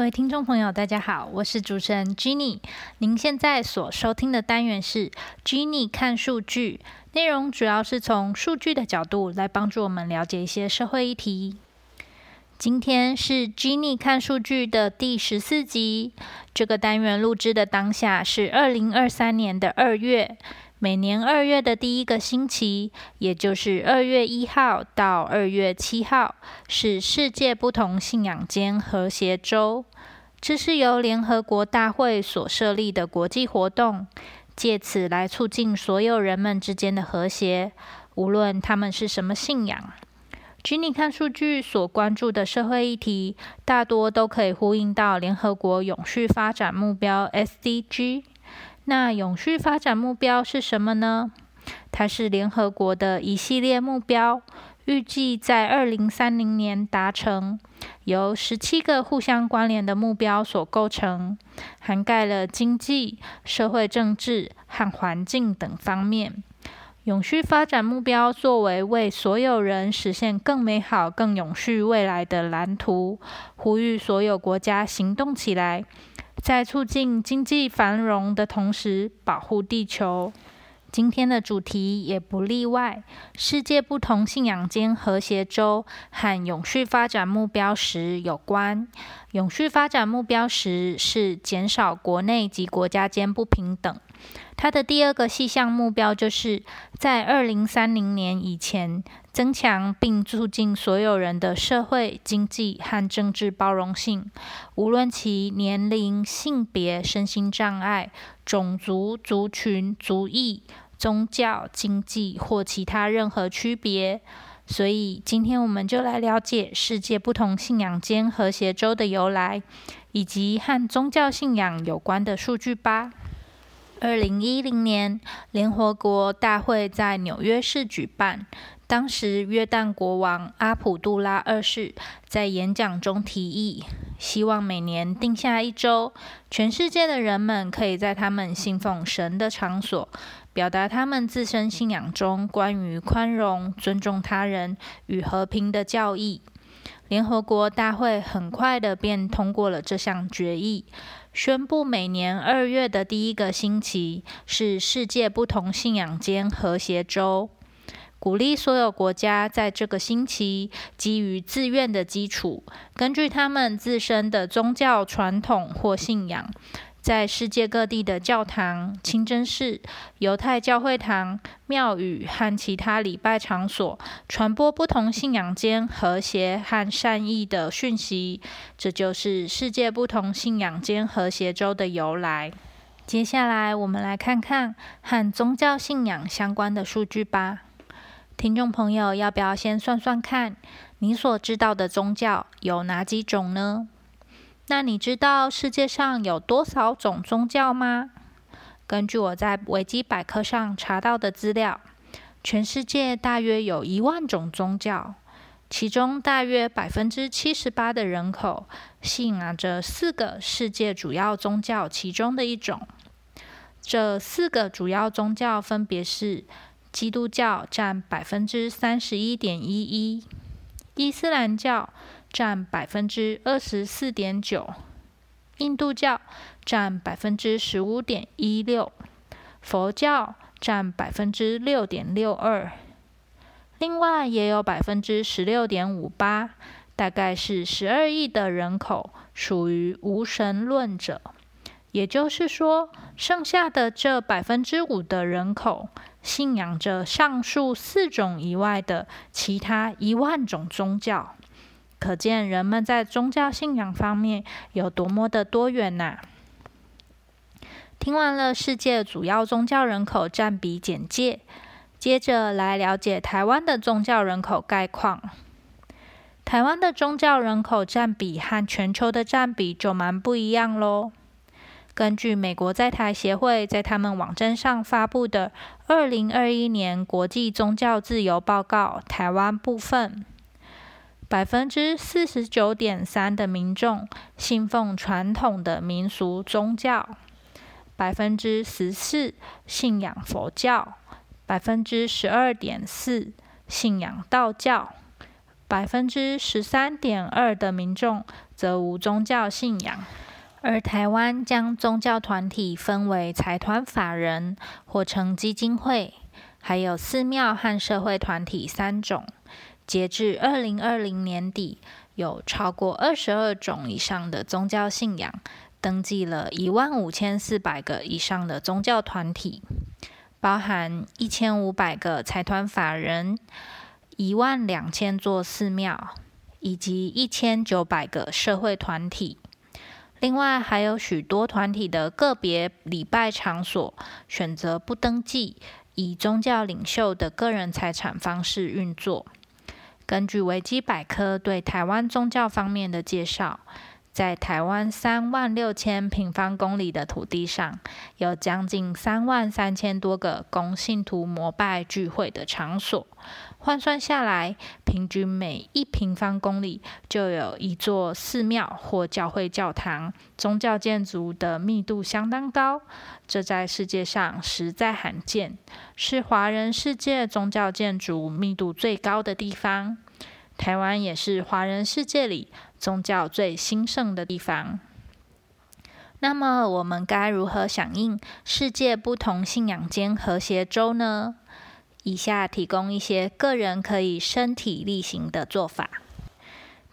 各位听众朋友，大家好，我是主持人 Jenny。您现在所收听的单元是 Jenny 看数据，内容主要是从数据的角度来帮助我们了解一些社会议题。今天是 Jenny 看数据的第十四集。这个单元录制的当下是二零二三年的二月。每年二月的第一个星期，也就是二月一号到二月七号，是世界不同信仰间和谐周。这是由联合国大会所设立的国际活动，借此来促进所有人们之间的和谐，无论他们是什么信仰。据你看数据所关注的社会议题，大多都可以呼应到联合国永续发展目标 （SDG）。那永续发展目标是什么呢？它是联合国的一系列目标，预计在二零三零年达成，由十七个互相关联的目标所构成，涵盖了经济、社会、政治和环境等方面。永续发展目标作为为所有人实现更美好、更永续未来的蓝图，呼吁所有国家行动起来。在促进经济繁荣的同时，保护地球。今天的主题也不例外，世界不同信仰间和谐周和永续发展目标时有关。永续发展目标时是减少国内及国家间不平等。它的第二个细项目标就是在二零三零年以前。增强并促进所有人的社会、经济和政治包容性，无论其年龄、性别、身心障碍、种族、族群、族裔、宗教、经济或其他任何区别。所以，今天我们就来了解世界不同信仰间和谐周的由来，以及和宗教信仰有关的数据吧。二零一零年，联合国大会在纽约市举办。当时，约旦国王阿卜杜拉二世在演讲中提议，希望每年定下一周，全世界的人们可以在他们信奉神的场所，表达他们自身信仰中关于宽容、尊重他人与和平的教义。联合国大会很快的便通过了这项决议，宣布每年二月的第一个星期是世界不同信仰间和谐周。鼓励所有国家在这个星期基于自愿的基础，根据他们自身的宗教传统或信仰，在世界各地的教堂、清真寺、犹太教会堂、庙宇和其他礼拜场所传播不同信仰间和谐和善意的讯息。这就是世界不同信仰间和谐周的由来。接下来，我们来看看和宗教信仰相关的数据吧。听众朋友，要不要先算算看，你所知道的宗教有哪几种呢？那你知道世界上有多少种宗教吗？根据我在维基百科上查到的资料，全世界大约有一万种宗教，其中大约百分之七十八的人口信仰着四个世界主要宗教其中的一种。这四个主要宗教分别是。基督教占百分之三十一点一一，伊斯兰教占百分之二十四点九，印度教占百分之十五点一六，佛教占百分之六点六二，另外也有百分之十六点五八，大概是十二亿的人口属于无神论者，也就是说，剩下的这百分之五的人口。信仰着上述四种以外的其他一万种宗教，可见人们在宗教信仰方面有多么的多元呐！听完了世界主要宗教人口占比简介，接着来了解台湾的宗教人口概况。台湾的宗教人口占比和全球的占比就蛮不一样喽。根据美国在台协会在他们网站上发布的《二零二一年国际宗教自由报告》台湾部分，百分之四十九点三的民众信奉传统的民俗宗教，百分之十四信仰佛教，百分之十二点四信仰道教，百分之十三点二的民众。则无宗教信仰。而台湾将宗教团体分为财团法人或称基金会，还有寺庙和社会团体三种。截至二零二零年底，有超过二十二种以上的宗教信仰，登记了一万五千四百个以上的宗教团体，包含一千五百个财团法人、一万两千座寺庙以及一千九百个社会团体。另外，还有许多团体的个别礼拜场所选择不登记，以宗教领袖的个人财产方式运作。根据维基百科对台湾宗教方面的介绍。在台湾三万六千平方公里的土地上，有将近三万三千多个供信徒膜拜聚会的场所。换算下来，平均每一平方公里就有一座寺庙或教会教堂，宗教建筑的密度相当高。这在世界上实在罕见，是华人世界宗教建筑密度最高的地方。台湾也是华人世界里。宗教最兴盛的地方。那么，我们该如何响应世界不同信仰间和谐周呢？以下提供一些个人可以身体力行的做法。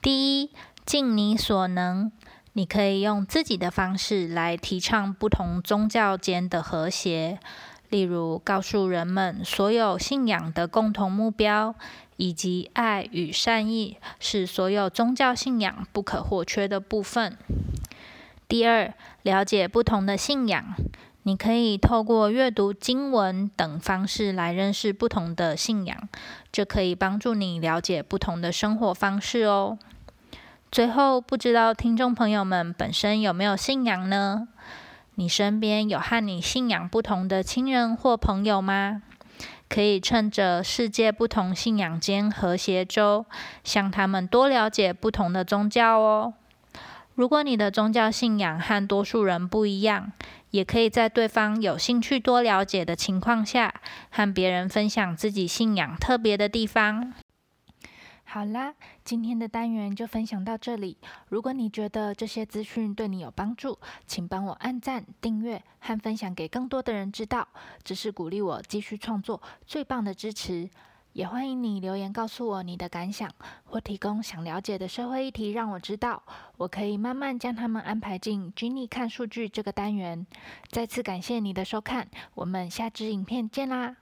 第一，尽你所能，你可以用自己的方式来提倡不同宗教间的和谐，例如告诉人们所有信仰的共同目标。以及爱与善意是所有宗教信仰不可或缺的部分。第二，了解不同的信仰，你可以透过阅读经文等方式来认识不同的信仰，这可以帮助你了解不同的生活方式哦。最后，不知道听众朋友们本身有没有信仰呢？你身边有和你信仰不同的亲人或朋友吗？可以趁着世界不同信仰间和谐周，向他们多了解不同的宗教哦。如果你的宗教信仰和多数人不一样，也可以在对方有兴趣多了解的情况下，和别人分享自己信仰特别的地方。好啦，今天的单元就分享到这里。如果你觉得这些资讯对你有帮助，请帮我按赞、订阅和分享给更多的人知道，这是鼓励我继续创作最棒的支持。也欢迎你留言告诉我你的感想，或提供想了解的社会议题，让我知道，我可以慢慢将他们安排进 Jenny 看数据这个单元。再次感谢你的收看，我们下支影片见啦！